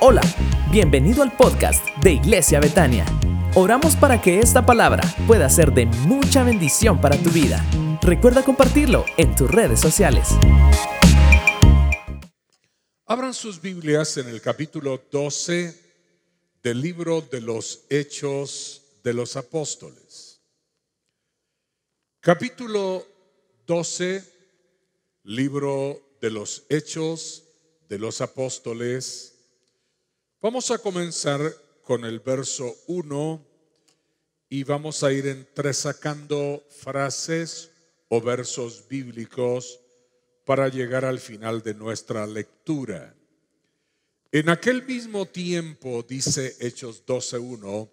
Hola, bienvenido al podcast de Iglesia Betania. Oramos para que esta palabra pueda ser de mucha bendición para tu vida. Recuerda compartirlo en tus redes sociales. Abran sus Biblias en el capítulo 12 del libro de los Hechos de los Apóstoles. Capítulo 12, libro de los Hechos de los Apóstoles. Vamos a comenzar con el verso 1 y vamos a ir entresacando frases o versos bíblicos para llegar al final de nuestra lectura. En aquel mismo tiempo, dice Hechos 12.1,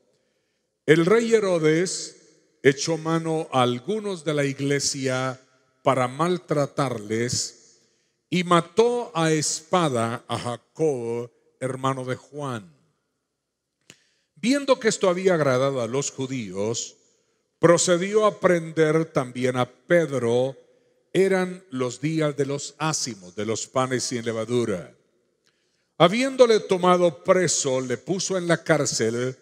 el rey Herodes echó mano a algunos de la iglesia para maltratarles y mató a espada a Jacob, hermano de Juan. Viendo que esto había agradado a los judíos, procedió a prender también a Pedro. Eran los días de los ácimos, de los panes sin levadura. Habiéndole tomado preso, le puso en la cárcel,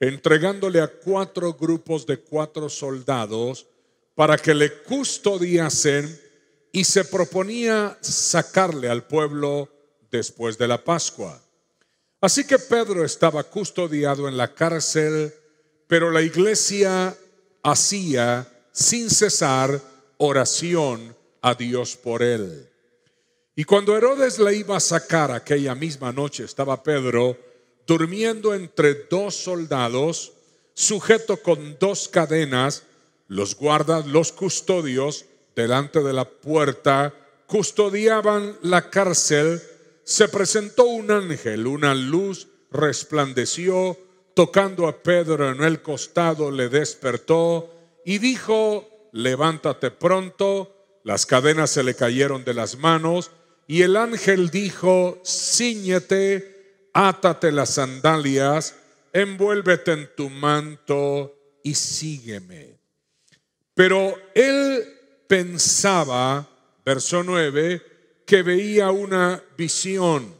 entregándole a cuatro grupos de cuatro soldados para que le custodiasen y se proponía sacarle al pueblo después de la Pascua. Así que Pedro estaba custodiado en la cárcel, pero la iglesia hacía sin cesar oración a Dios por él. Y cuando Herodes le iba a sacar aquella misma noche, estaba Pedro durmiendo entre dos soldados, sujeto con dos cadenas, los guardas, los custodios, delante de la puerta, custodiaban la cárcel se presentó un ángel, una luz resplandeció, tocando a Pedro en el costado, le despertó y dijo, levántate pronto, las cadenas se le cayeron de las manos y el ángel dijo, ciñete, átate las sandalias, envuélvete en tu manto y sígueme. Pero él pensaba, verso 9, que veía una visión.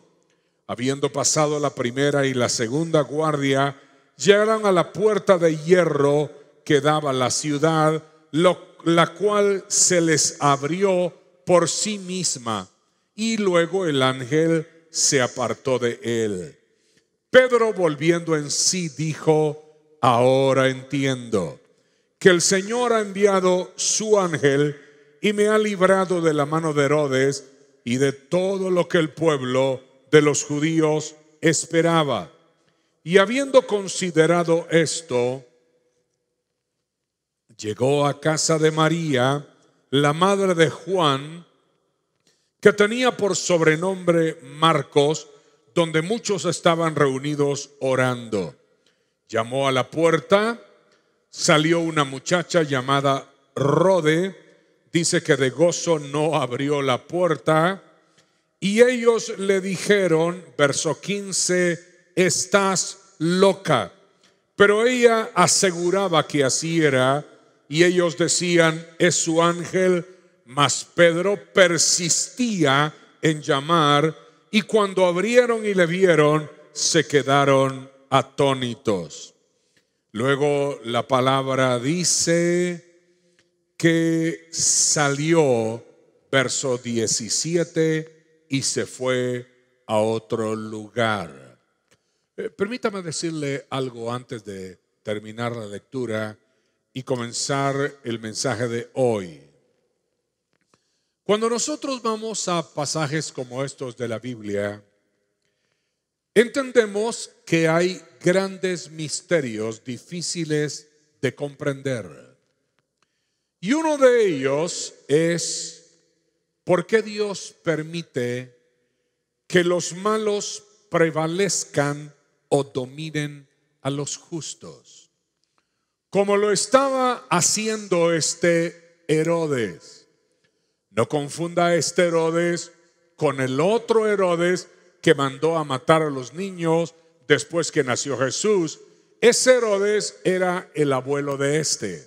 Habiendo pasado la primera y la segunda guardia, llegaron a la puerta de hierro que daba la ciudad, la cual se les abrió por sí misma, y luego el ángel se apartó de él. Pedro volviendo en sí dijo, ahora entiendo que el Señor ha enviado su ángel y me ha librado de la mano de Herodes, y de todo lo que el pueblo de los judíos esperaba. Y habiendo considerado esto, llegó a casa de María, la madre de Juan, que tenía por sobrenombre Marcos, donde muchos estaban reunidos orando. Llamó a la puerta, salió una muchacha llamada Rode, dice que de gozo no abrió la puerta y ellos le dijeron, verso 15, estás loca. Pero ella aseguraba que así era y ellos decían, es su ángel, mas Pedro persistía en llamar y cuando abrieron y le vieron, se quedaron atónitos. Luego la palabra dice, que salió, verso 17, y se fue a otro lugar. Eh, permítame decirle algo antes de terminar la lectura y comenzar el mensaje de hoy. Cuando nosotros vamos a pasajes como estos de la Biblia, entendemos que hay grandes misterios difíciles de comprender. Y uno de ellos es, ¿por qué Dios permite que los malos prevalezcan o dominen a los justos? Como lo estaba haciendo este Herodes. No confunda este Herodes con el otro Herodes que mandó a matar a los niños después que nació Jesús. Ese Herodes era el abuelo de este.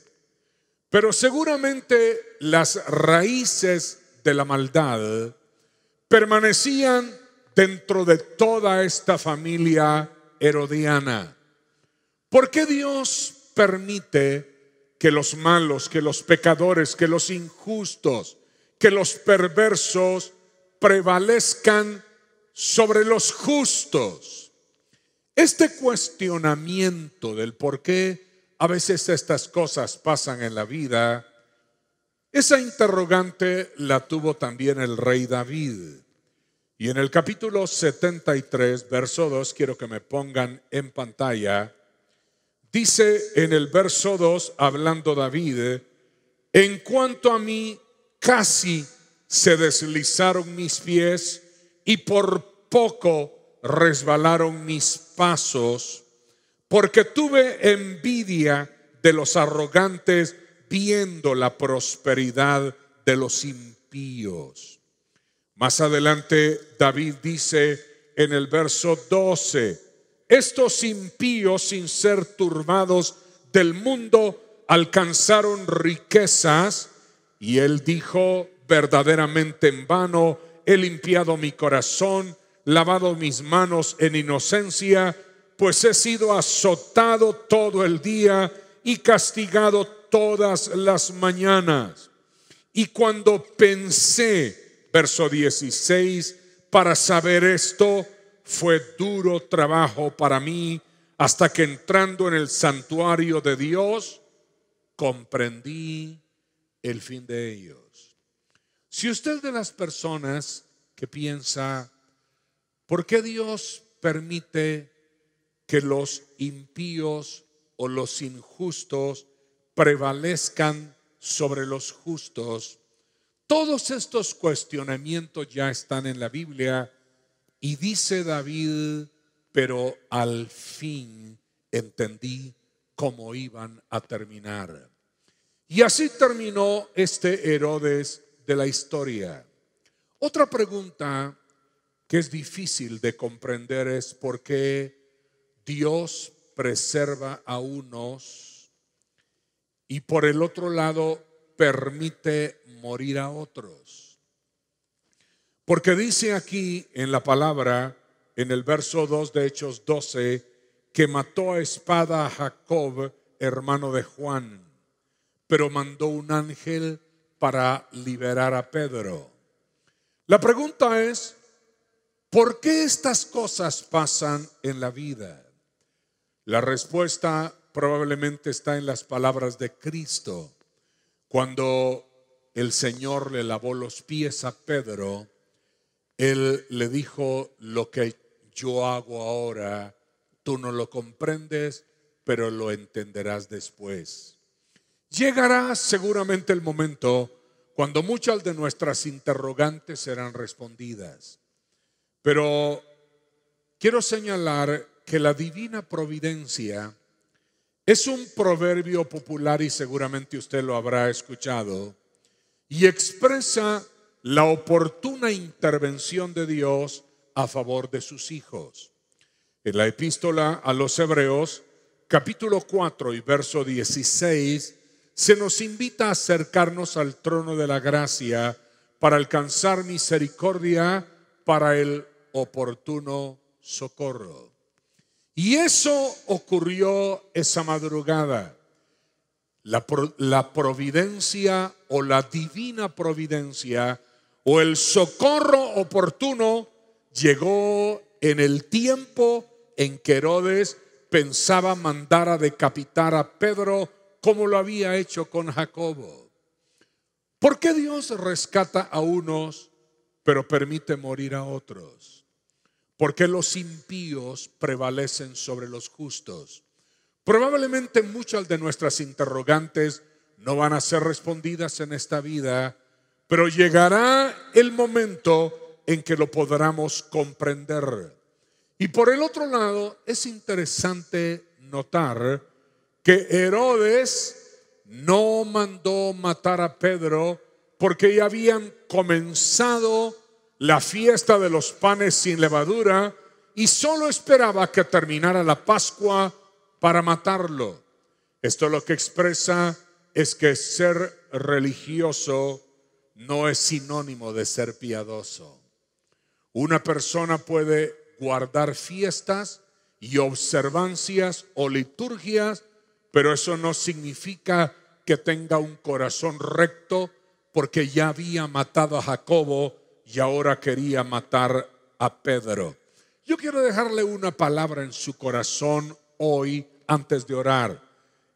Pero seguramente las raíces de la maldad permanecían dentro de toda esta familia herodiana. ¿Por qué Dios permite que los malos, que los pecadores, que los injustos, que los perversos prevalezcan sobre los justos? Este cuestionamiento del por qué a veces estas cosas pasan en la vida, esa interrogante la tuvo también el rey David. Y en el capítulo 73, verso 2, quiero que me pongan en pantalla, dice en el verso 2, hablando David, en cuanto a mí, casi se deslizaron mis pies y por poco resbalaron mis pasos, porque tuve envidia de los arrogantes viendo la prosperidad de los impíos. Más adelante David dice en el verso 12, estos impíos sin ser turbados del mundo alcanzaron riquezas y él dijo verdaderamente en vano, he limpiado mi corazón, lavado mis manos en inocencia, pues he sido azotado todo el día y castigado todas las mañanas. Y cuando pensé verso 16, para saber esto fue duro trabajo para mí hasta que entrando en el santuario de Dios comprendí el fin de ellos. Si usted es de las personas que piensa, ¿por qué Dios permite que los impíos o los injustos prevalezcan sobre los justos? Todos estos cuestionamientos ya están en la Biblia y dice David, pero al fin entendí cómo iban a terminar. Y así terminó este Herodes de la historia. Otra pregunta que es difícil de comprender es por qué Dios preserva a unos y por el otro lado permite morir a otros. Porque dice aquí en la palabra, en el verso 2 de Hechos 12, que mató a espada a Jacob, hermano de Juan, pero mandó un ángel para liberar a Pedro. La pregunta es, ¿por qué estas cosas pasan en la vida? La respuesta probablemente está en las palabras de Cristo. Cuando el Señor le lavó los pies a Pedro, él le dijo, lo que yo hago ahora, tú no lo comprendes, pero lo entenderás después. Llegará seguramente el momento cuando muchas de nuestras interrogantes serán respondidas. Pero quiero señalar que la divina providencia es un proverbio popular y seguramente usted lo habrá escuchado y expresa la oportuna intervención de Dios a favor de sus hijos. En la epístola a los Hebreos, capítulo 4 y verso 16, se nos invita a acercarnos al trono de la gracia para alcanzar misericordia para el oportuno socorro. Y eso ocurrió esa madrugada. La, providencia o la divina providencia o el socorro oportuno llegó en el tiempo en que Herodes pensaba mandar a decapitar a Pedro como lo había hecho con Jacobo. ¿Por qué Dios rescata a unos pero permite morir a otros? ¿Por qué los impíos prevalecen sobre los justos? Probablemente muchas de nuestras interrogantes no van a ser respondidas en esta vida, pero llegará el momento en que lo podamos comprender. Y por el otro lado, es interesante notar que Herodes no mandó matar a Pedro porque ya habían comenzado la fiesta de los panes sin levadura y solo esperaba que terminara la Pascua para matarlo. Esto lo que expresa es que ser religioso no es sinónimo de ser piadoso. Una persona puede guardar fiestas y observancias o liturgias, pero eso no significa que tenga un corazón recto porque ya había matado a Jacobo y ahora quería matar a Pedro. Yo quiero dejarle una palabra en su corazón hoy antes de orar,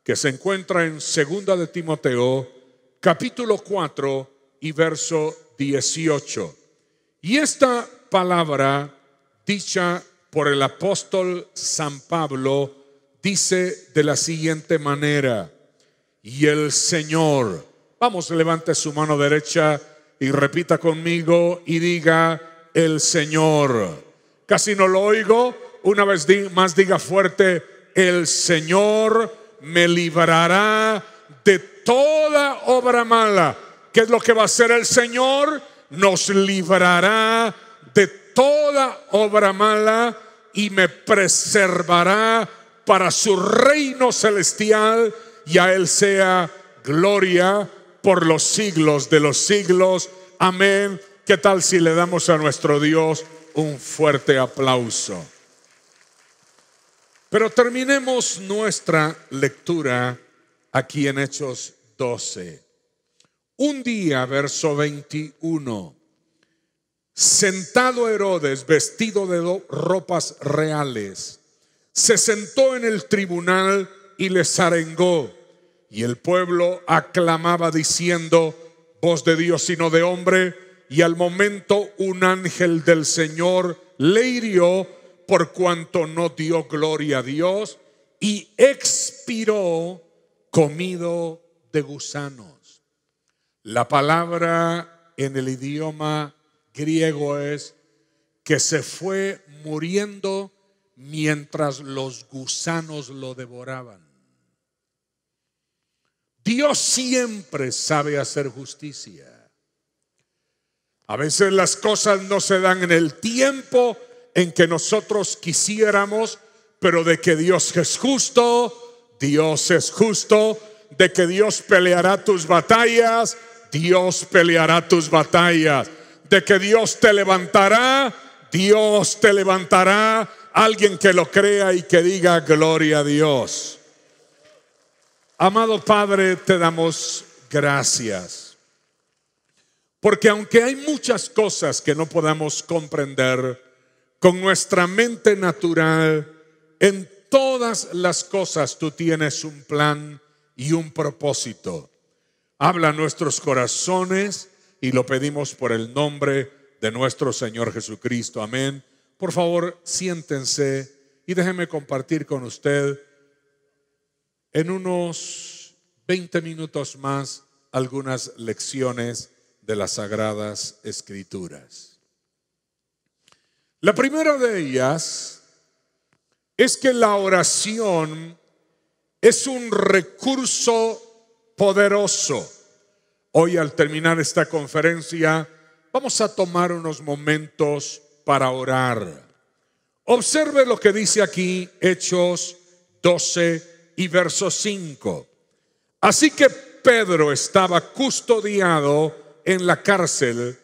que se encuentra en Segunda de Timoteo, capítulo 4 y verso 18. Y esta palabra dicha por el apóstol San Pablo dice de la siguiente manera, y el Señor, vamos, levante su mano derecha y repita conmigo y diga, el Señor. Casi no lo oigo, una vez más diga fuerte, el Señor me librará de toda obra mala. ¿Qué es lo que va a hacer el Señor? Nos librará de toda obra mala y me preservará para su reino celestial y a Él sea gloria por los siglos de los siglos. Amén. ¿Qué tal si le damos a nuestro Dios un fuerte aplauso? Pero terminemos nuestra lectura aquí en Hechos 12. Un día, verso 21, sentado Herodes vestido de ropas reales, se sentó en el tribunal y les arengó. Y el pueblo aclamaba diciendo, voz de Dios y no de hombre. Y al momento un ángel del Señor le hirió por cuanto no dio gloria a Dios y expiró comido de gusanos. La palabra en el idioma griego es que se fue muriendo mientras los gusanos lo devoraban. Dios siempre sabe hacer justicia. A veces las cosas no se dan en el tiempo en que nosotros quisiéramos, pero de que Dios es justo, Dios es justo, de que Dios peleará tus batallas, Dios peleará tus batallas, de que Dios te levantará, Dios te levantará, alguien que lo crea y que diga gloria a Dios. Amado Padre, te damos gracias. Porque aunque hay muchas cosas que no podamos comprender con nuestra mente natural, en todas las cosas tú tienes un plan y un propósito. Habla nuestros corazones y lo pedimos por el nombre de nuestro Señor Jesucristo. Amén. Por favor, siéntense y déjenme compartir con usted en unos 20 minutos más algunas lecciones de las sagradas escrituras. La primera de ellas es que la oración es un recurso poderoso. Hoy al terminar esta conferencia vamos a tomar unos momentos para orar. Observe lo que dice aquí Hechos 12 y verso 5. Así que Pedro estaba custodiado en la cárcel,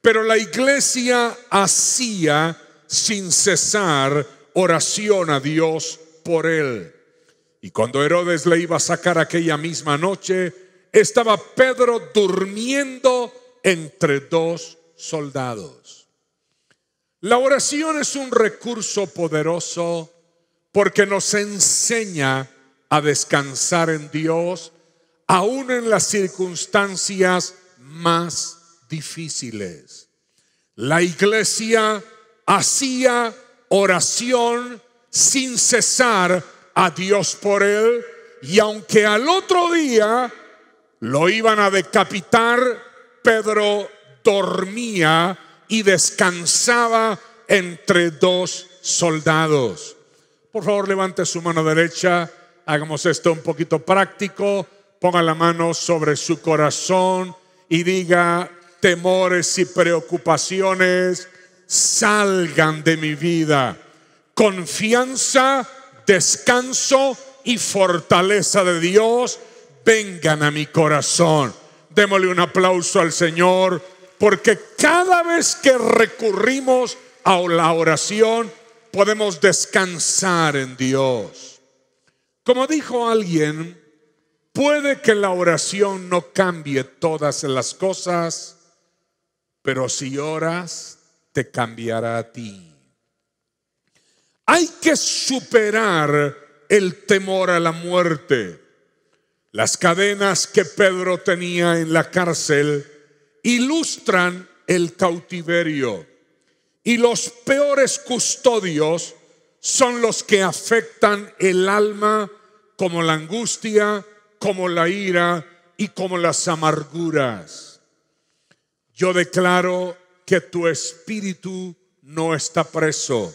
pero la iglesia hacía sin cesar oración a Dios por él. Y cuando Herodes le iba a sacar aquella misma noche, estaba Pedro durmiendo entre dos soldados. La oración es un recurso poderoso porque nos enseña a descansar en Dios, aún en las circunstancias más difíciles. La iglesia hacía oración sin cesar a Dios por él y aunque al otro día lo iban a decapitar, Pedro dormía y descansaba entre dos soldados. Por favor, levante su mano derecha hagamos esto un poquito práctico, ponga la mano sobre su corazón y diga, temores y preocupaciones salgan de mi vida. Confianza, descanso y fortaleza de Dios vengan a mi corazón. Démosle un aplauso al Señor porque cada vez que recurrimos a la oración, podemos descansar en Dios. Como dijo alguien, puede que la oración no cambie todas las cosas, pero si oras, te cambiará a ti. Hay que superar el temor a la muerte. Las cadenas que Pedro tenía en la cárcel ilustran el cautiverio. Y los peores custodios son los que afectan el alma como la angustia, como la ira y como las amarguras. Yo declaro que tu espíritu no está preso.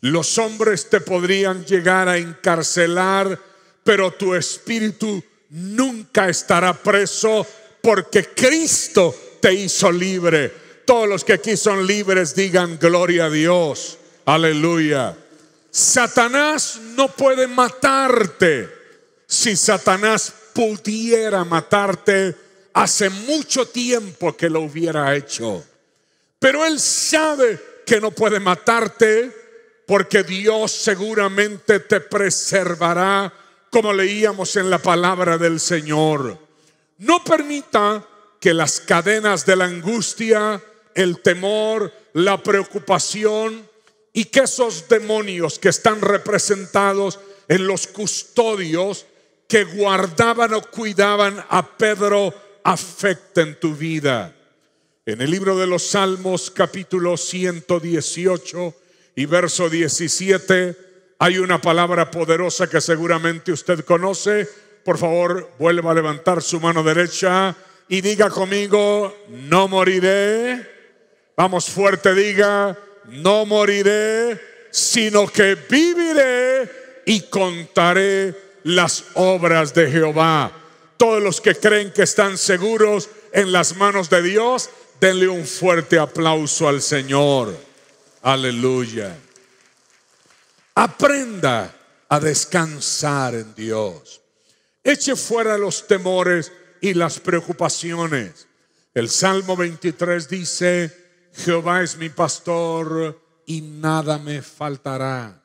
Los hombres te podrían llegar a encarcelar, pero tu espíritu nunca estará preso porque Cristo te hizo libre. Todos los que aquí son libres digan gloria a Dios. Aleluya. Satanás no puede matarte. Si Satanás pudiera matarte, hace mucho tiempo que lo hubiera hecho. Pero él sabe que no puede matarte porque Dios seguramente te preservará, como leíamos en la palabra del Señor. No permita que las cadenas de la angustia, el temor, la preocupación y que esos demonios que están representados en los custodios que guardaban o cuidaban a Pedro afecten tu vida. En el libro de los Salmos capítulo 118 y verso 17 hay una palabra poderosa que seguramente usted conoce. Por favor, vuelva a levantar su mano derecha y diga conmigo, no moriré. Vamos fuerte, diga, no moriré, sino que viviré y contaré las obras de Jehová. Todos los que creen que están seguros en las manos de Dios, denle un fuerte aplauso al Señor. Aleluya. Aprenda a descansar en Dios. Eche fuera los temores y las preocupaciones. El Salmo 23 dice, Jehová es mi pastor y nada me faltará.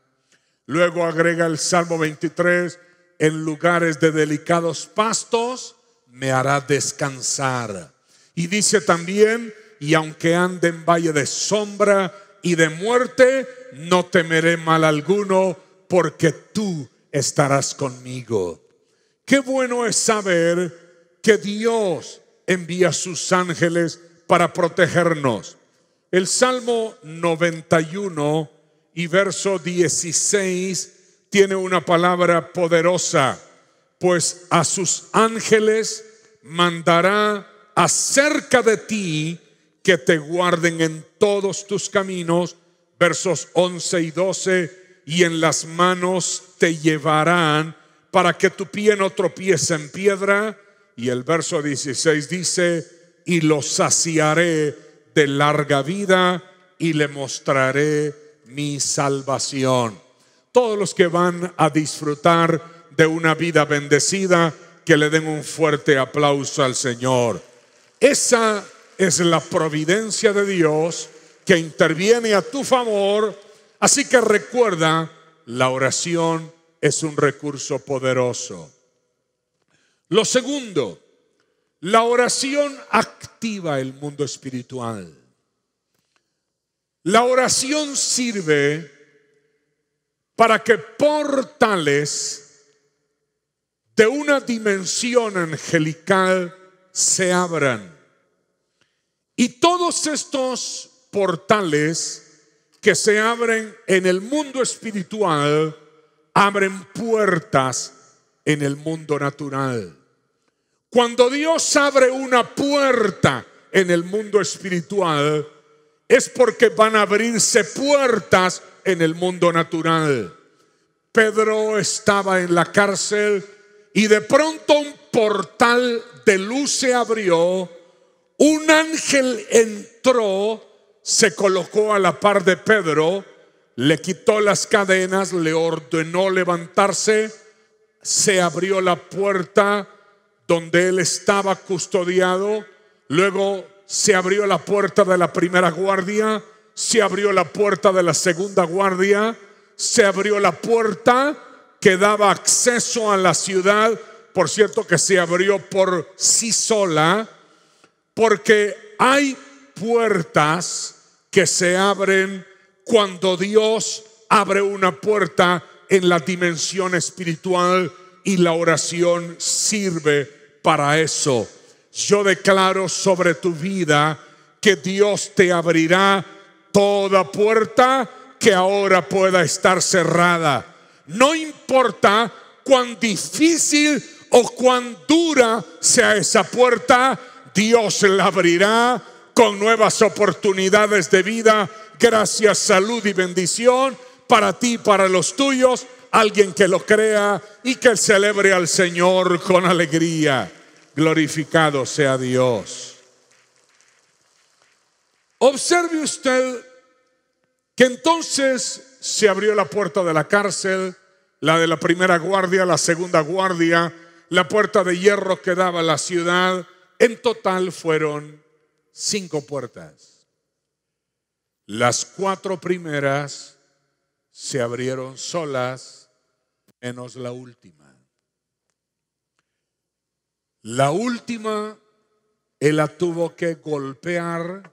Luego agrega el Salmo 23, en lugares de delicados pastos me hará descansar. Y dice también, y aunque ande en valle de sombra y de muerte, no temeré mal alguno, porque tú estarás conmigo. Qué bueno es saber que Dios envía sus ángeles para protegernos. El Salmo 91 y verso 16 tiene una palabra poderosa, pues a sus ángeles mandará acerca de ti que te guarden en todos tus caminos, versos 11 y 12, y en las manos te llevarán para que tu pie no tropiece en piedra. Y el verso 16 dice, y lo saciaré de larga vida y le mostraré mi salvación. Todos los que van a disfrutar de una vida bendecida, que le den un fuerte aplauso al Señor. Esa es la providencia de Dios que interviene a tu favor. Así que recuerda, la oración es un recurso poderoso. Lo segundo, la oración activa el mundo espiritual. La oración sirve para que portales de una dimensión angelical se abran. Y todos estos portales que se abren en el mundo espiritual abren puertas en el mundo natural. Cuando Dios abre una puerta en el mundo espiritual, es porque van a abrirse puertas en el mundo natural. Pedro estaba en la cárcel y de pronto un portal de luz se abrió, un ángel entró, se colocó a la par de Pedro, le quitó las cadenas, le ordenó levantarse, se abrió la puerta donde él estaba custodiado. Luego se abrió la puerta de la primera guardia, se abrió la puerta de la segunda guardia, se abrió la puerta que daba acceso a la ciudad, por cierto que se abrió por sí sola, porque hay puertas que se abren cuando Dios abre una puerta en la dimensión espiritual y la oración sirve para eso. Yo declaro sobre tu vida que Dios te abrirá toda puerta que ahora pueda estar cerrada. No importa cuán difícil o cuán dura sea esa puerta, Dios la abrirá con nuevas oportunidades de vida, gracias, salud y bendición para ti, para los tuyos, alguien que lo crea y que celebre al Señor con alegría. Glorificado sea Dios. Observe usted que entonces se abrió la puerta de la cárcel, la de la primera guardia, la segunda guardia, la puerta de hierro que daba la ciudad. En total fueron cinco puertas. Las cuatro primeras se abrieron solas, menos la última. La última, él la tuvo que golpear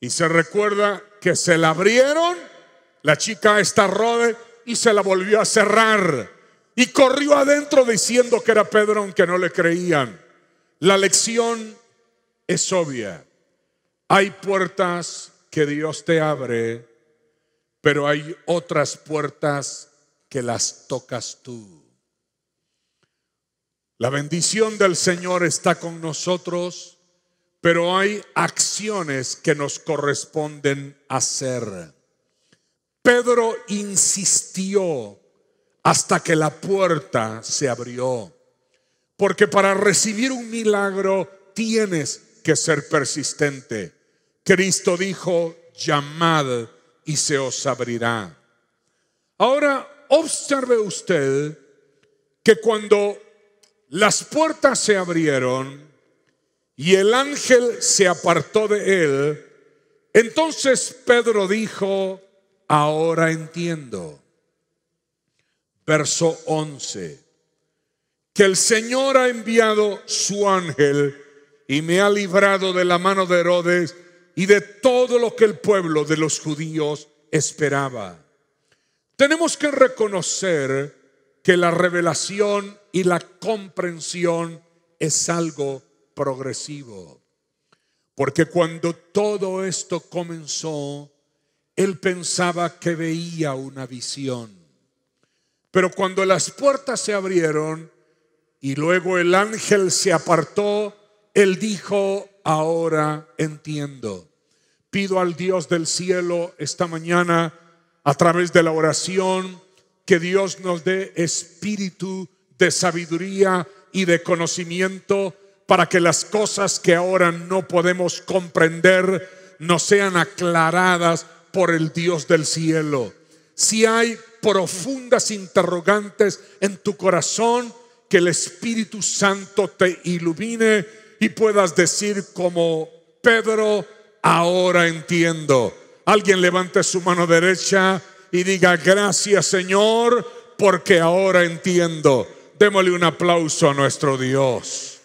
y se recuerda que se la abrieron, la chica está rode y se la volvió a cerrar. Y corrió adentro diciendo que era Pedro aunque no le creían. La lección es obvia. Hay puertas que Dios te abre, pero hay otras puertas que las tocas tú. La bendición del Señor está con nosotros pero hay acciones que nos corresponden hacer. Pedro insistió hasta que la puerta se abrió, porque para recibir un milagro tienes que ser persistente. Cristo dijo, llamad y se os abrirá. Ahora, observe usted que cuando las puertas se abrieron, y el ángel se apartó de él. Entonces Pedro dijo, ahora entiendo. Verso 11, que el Señor ha enviado su ángel y me ha librado de la mano de Herodes y de todo lo que el pueblo de los judíos esperaba. Tenemos que reconocer que la revelación y la comprensión es algo progresivo. Porque cuando todo esto comenzó, él pensaba que veía una visión. Pero cuando las puertas se abrieron y luego el ángel se apartó, él dijo, ahora entiendo. Pido al Dios del cielo esta mañana, a través de la oración, que Dios nos dé espíritu de sabiduría y de conocimiento para que las cosas que ahora no podemos comprender no sean aclaradas por el Dios del cielo. Si hay profundas interrogantes en tu corazón, que el Espíritu Santo te ilumine y puedas decir como Pedro, ahora entiendo. Alguien levante su mano derecha y diga, gracias Señor, porque ahora entiendo. Démosle un aplauso a nuestro Dios.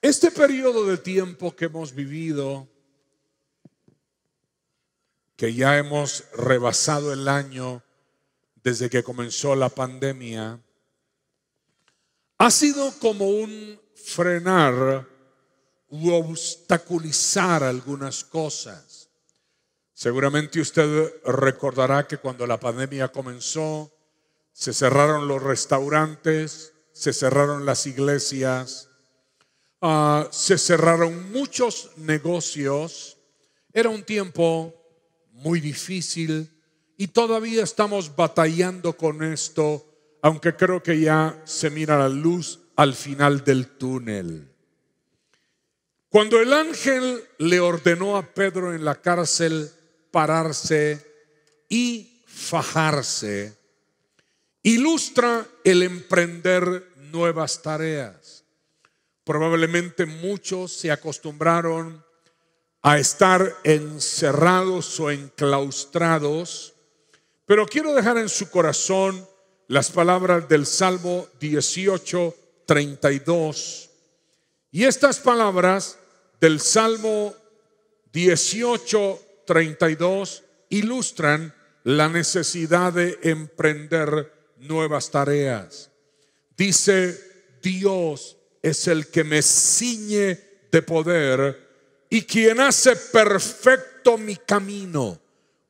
Este periodo de tiempo que hemos vivido, que ya hemos rebasado el año desde que comenzó la pandemia, ha sido como un frenar u obstaculizar algunas cosas. Seguramente usted recordará que cuando la pandemia comenzó, se cerraron los restaurantes, se cerraron las iglesias, Ah, se cerraron muchos negocios. Era un tiempo muy difícil y todavía estamos batallando con esto, aunque creo que ya se mira la luz al final del túnel. Cuando el ángel le ordenó a Pedro en la cárcel pararse y fajarse, ilustra el emprender nuevas tareas. Probablemente muchos se acostumbraron a estar encerrados o enclaustrados, pero quiero dejar en su corazón las palabras del Salmo 18, 32. Y estas palabras del Salmo 18, 32 ilustran la necesidad de emprender nuevas tareas. Dice, Dios es el que me ciñe de poder y quien hace perfecto mi camino,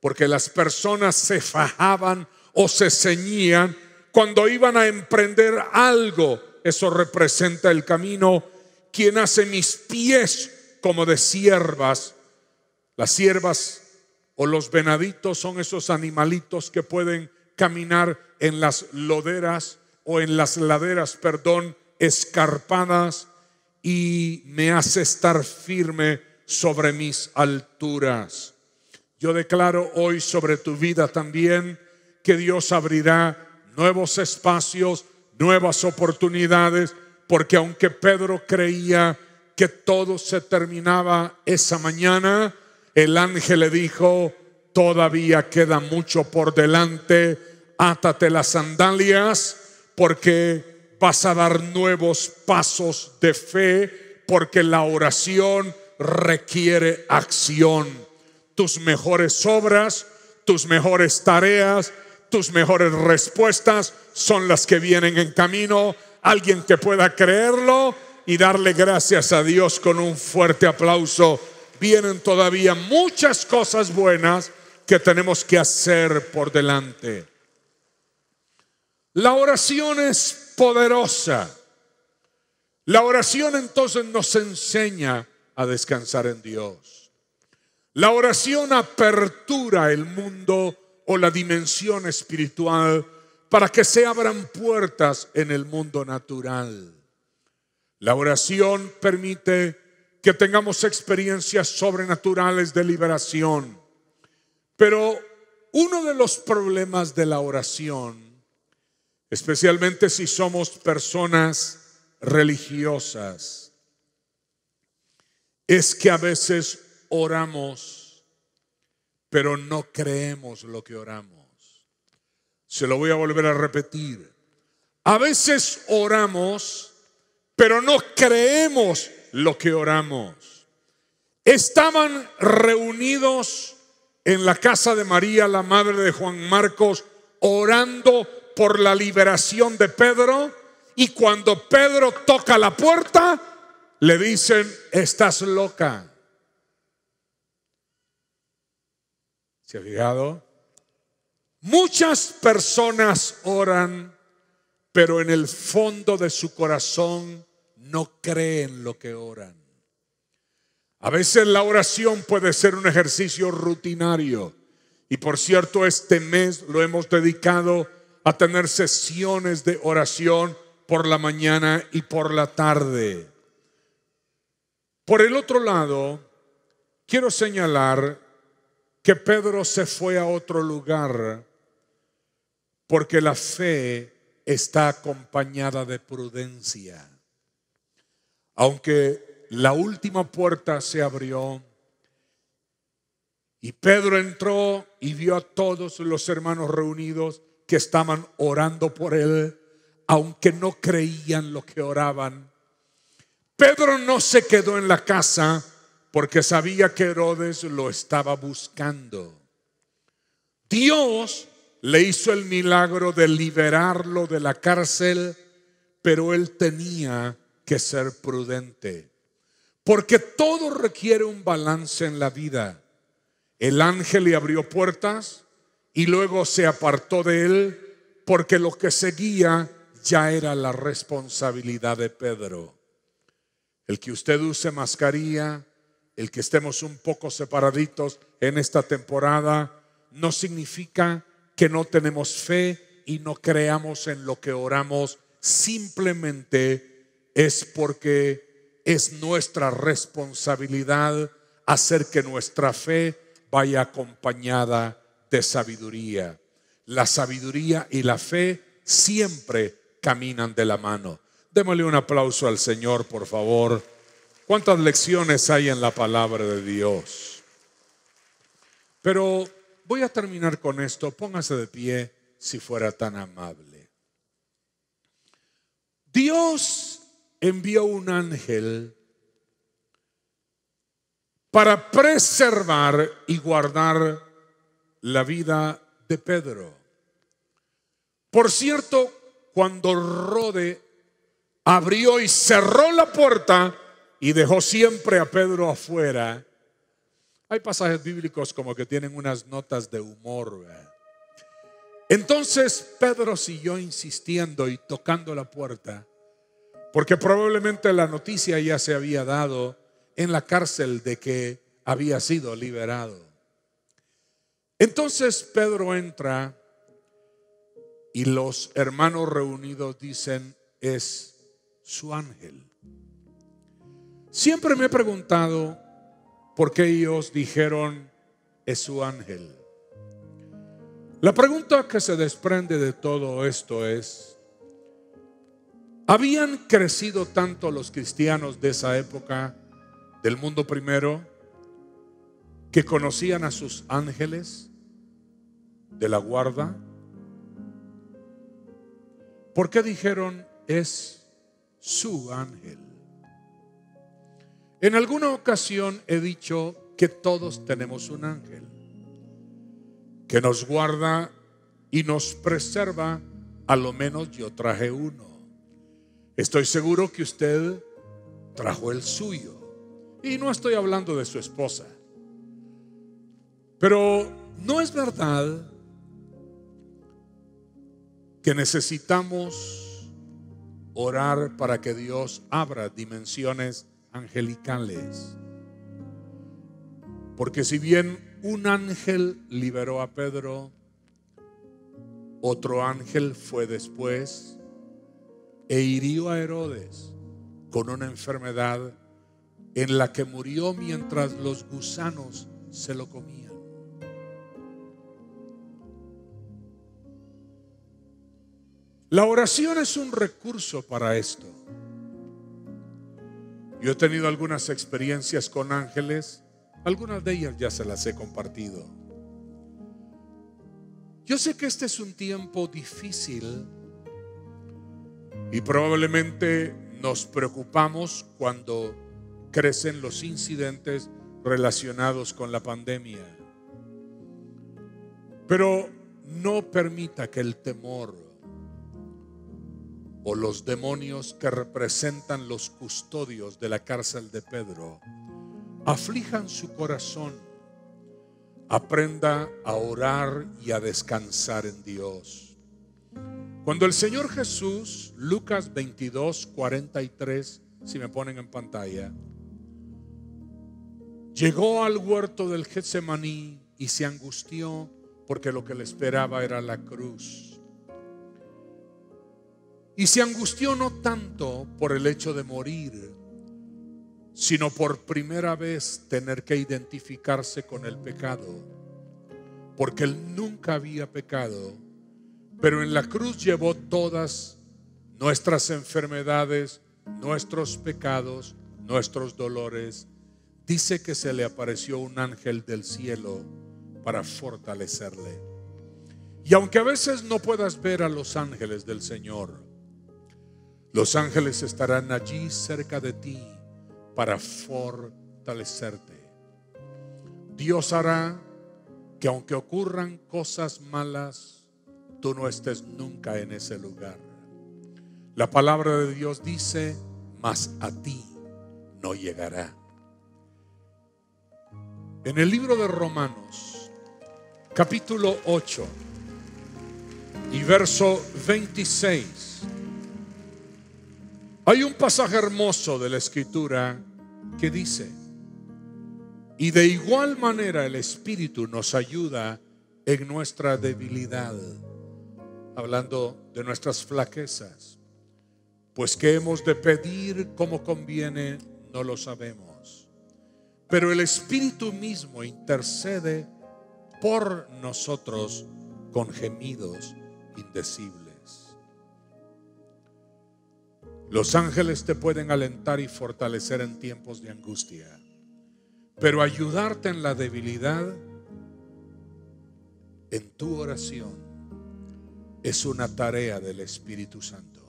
porque las personas se fajaban o se ceñían cuando iban a emprender algo. Eso representa el camino. Quien hace mis pies como de siervas. Las siervas o los venaditos son esos animalitos que pueden caminar en las loderas o en las laderas, perdón, escarpadas y me hace estar firme sobre mis alturas. Yo declaro hoy sobre tu vida también que Dios abrirá nuevos espacios, nuevas oportunidades, porque aunque Pedro creía que todo se terminaba esa mañana, el ángel le dijo, todavía queda mucho por delante, átate las sandalias, porque vas a dar nuevos pasos de fe, porque la oración requiere acción. Tus mejores obras, tus mejores tareas, tus mejores respuestas son las que vienen en camino. Alguien que pueda creerlo y darle gracias a Dios con un fuerte aplauso. Vienen todavía muchas cosas buenas que tenemos que hacer por delante. La oración es poderosa. La oración entonces nos enseña a descansar en Dios. La oración apertura el mundo o la dimensión espiritual para que se abran puertas en el mundo natural. La oración permite que tengamos experiencias sobrenaturales de liberación. Pero uno de los problemas de la oración, especialmente si somos personas religiosas, es que a veces oramos, pero no creemos lo que oramos. Se lo voy a volver a repetir. A veces oramos, pero no creemos lo que oramos. Estaban reunidos en la casa de María, la madre de Juan Marcos, orando por la liberación de Pedro. Y cuando Pedro toca la puerta, le dicen, estás loca. ¿Se ha fijado? Muchas personas oran, pero en el fondo de su corazón no creen lo que oran. A veces la oración puede ser un ejercicio rutinario. Y por cierto, este mes lo hemos dedicado a tener sesiones de oración por la mañana y por la tarde. Por el otro lado, quiero señalar que Pedro se fue a otro lugar porque la fe está acompañada de prudencia. Aunque la última puerta se abrió y Pedro entró y vio a todos los hermanos reunidos que estaban orando por él, aunque no creían lo que oraban, Pedro no se quedó en la casa porque sabía que Herodes lo estaba buscando. Dios le hizo el milagro de liberarlo de la cárcel, pero él tenía que ser prudente. Porque todo requiere un balance en la vida. El ángel le abrió puertas y luego se apartó de él porque lo que seguía ya era la responsabilidad de Pedro. El que usted use mascarilla, el que estemos un poco separaditos en esta temporada, no significa que no tenemos fe y no creamos en lo que oramos. Simplemente es porque es nuestra responsabilidad hacer que nuestra fe vaya acompañada de sabiduría. La sabiduría y la fe siempre caminan de la mano. Démosle un aplauso al Señor, por favor. ¿Cuántas lecciones hay en la palabra de Dios? Pero voy a terminar con esto. Póngase de pie si fuera tan amable. Dios envió un ángel para preservar y guardar la vida de Pedro. Por cierto, cuando Rode abrió y cerró la puerta y dejó siempre a Pedro afuera, hay pasajes bíblicos como que tienen unas notas de humor. Entonces Pedro siguió insistiendo y tocando la puerta, porque probablemente la noticia ya se había dado en la cárcel de que había sido liberado. Entonces Pedro entra y los hermanos reunidos dicen, es su ángel. Siempre me he preguntado por qué ellos dijeron, es su ángel. La pregunta que se desprende de todo esto es, ¿habían crecido tanto los cristianos de esa época del mundo primero que conocían a sus ángeles de la guarda? ¿Por qué dijeron es su ángel? En alguna ocasión he dicho que todos tenemos un ángel que nos guarda y nos preserva, a lo menos yo traje uno. Estoy seguro que usted trajo el suyo. Y no estoy hablando de su esposa. Pero no es verdad que necesitamos orar para que Dios abra dimensiones angelicales. Porque si bien un ángel liberó a Pedro, otro ángel fue después e hirió a Herodes con una enfermedad en la que murió mientras los gusanos se lo comían. La oración es un recurso para esto. Yo he tenido algunas experiencias con ángeles, algunas de ellas ya se las he compartido. Yo sé que este es un tiempo difícil y probablemente nos preocupamos cuando crecen los incidentes relacionados con la pandemia. Pero no permita que el temor o los demonios que representan los custodios de la cárcel de Pedro aflijan su corazón. Aprenda a orar y a descansar en Dios. Cuando el Señor Jesús, Lucas 22, 43, si me ponen en pantalla, Llegó al huerto del Getsemaní y se angustió porque lo que le esperaba era la cruz. Y se angustió no tanto por el hecho de morir, sino por primera vez tener que identificarse con el pecado, porque él nunca había pecado, pero en la cruz llevó todas nuestras enfermedades, nuestros pecados, nuestros dolores dice que se le apareció un ángel del cielo para fortalecerle. Y aunque a veces no puedas ver a los ángeles del Señor, los ángeles estarán allí cerca de ti para fortalecerte. Dios hará que aunque ocurran cosas malas, tú no estés nunca en ese lugar. La palabra de Dios dice, mas a ti no llegará. En el libro de Romanos, capítulo 8 y verso 26, hay un pasaje hermoso de la escritura que dice, y de igual manera el Espíritu nos ayuda en nuestra debilidad, hablando de nuestras flaquezas, pues que hemos de pedir como conviene, no lo sabemos pero el Espíritu mismo intercede por nosotros con gemidos indecibles. Los ángeles te pueden alentar y fortalecer en tiempos de angustia, pero ayudarte en la debilidad, en tu oración, es una tarea del Espíritu Santo.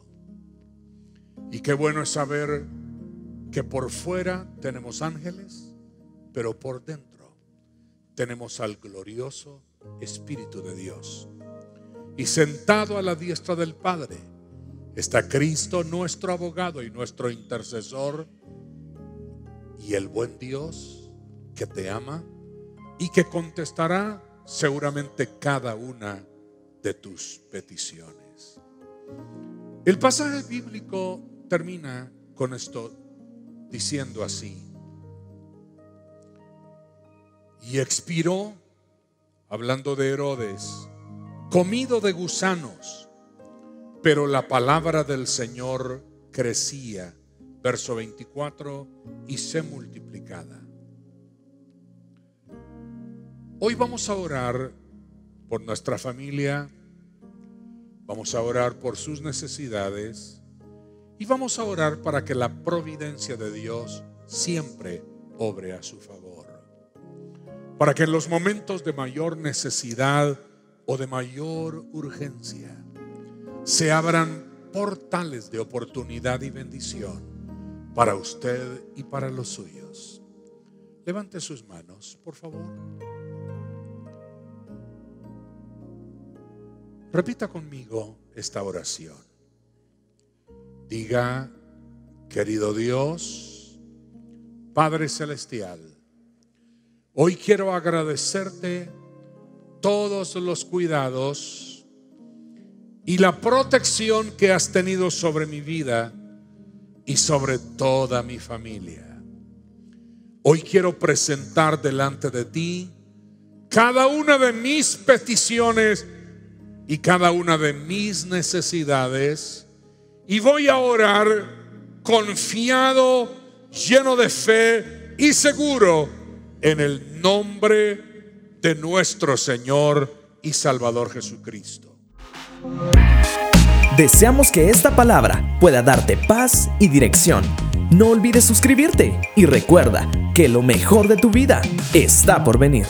Y qué bueno es saber que por fuera tenemos ángeles, pero por dentro tenemos al glorioso Espíritu de Dios. Y sentado a la diestra del Padre está Cristo, nuestro abogado y nuestro intercesor, y el buen Dios que te ama y que contestará seguramente cada una de tus peticiones. El pasaje bíblico termina con esto diciendo así. Y expiró, hablando de Herodes, comido de gusanos, pero la palabra del Señor crecía, verso 24, y se multiplicada. Hoy vamos a orar por nuestra familia, vamos a orar por sus necesidades y vamos a orar para que la providencia de Dios siempre obre a su favor. Para que en los momentos de mayor necesidad o de mayor urgencia se abran portales de oportunidad y bendición para usted y para los suyos. Levante sus manos, por favor. Repita conmigo esta oración. Diga, querido Dios, Padre Celestial, hoy quiero agradecerte todos los cuidados y la protección que has tenido sobre mi vida y sobre toda mi familia. Hoy quiero presentar delante de ti cada una de mis peticiones y cada una de mis necesidades y voy a orar confiado, lleno de fe y seguro en el nombre de nuestro Señor y Salvador Jesucristo. Deseamos que esta palabra pueda darte paz y dirección. No olvides suscribirte y recuerda que lo mejor de tu vida está por venir.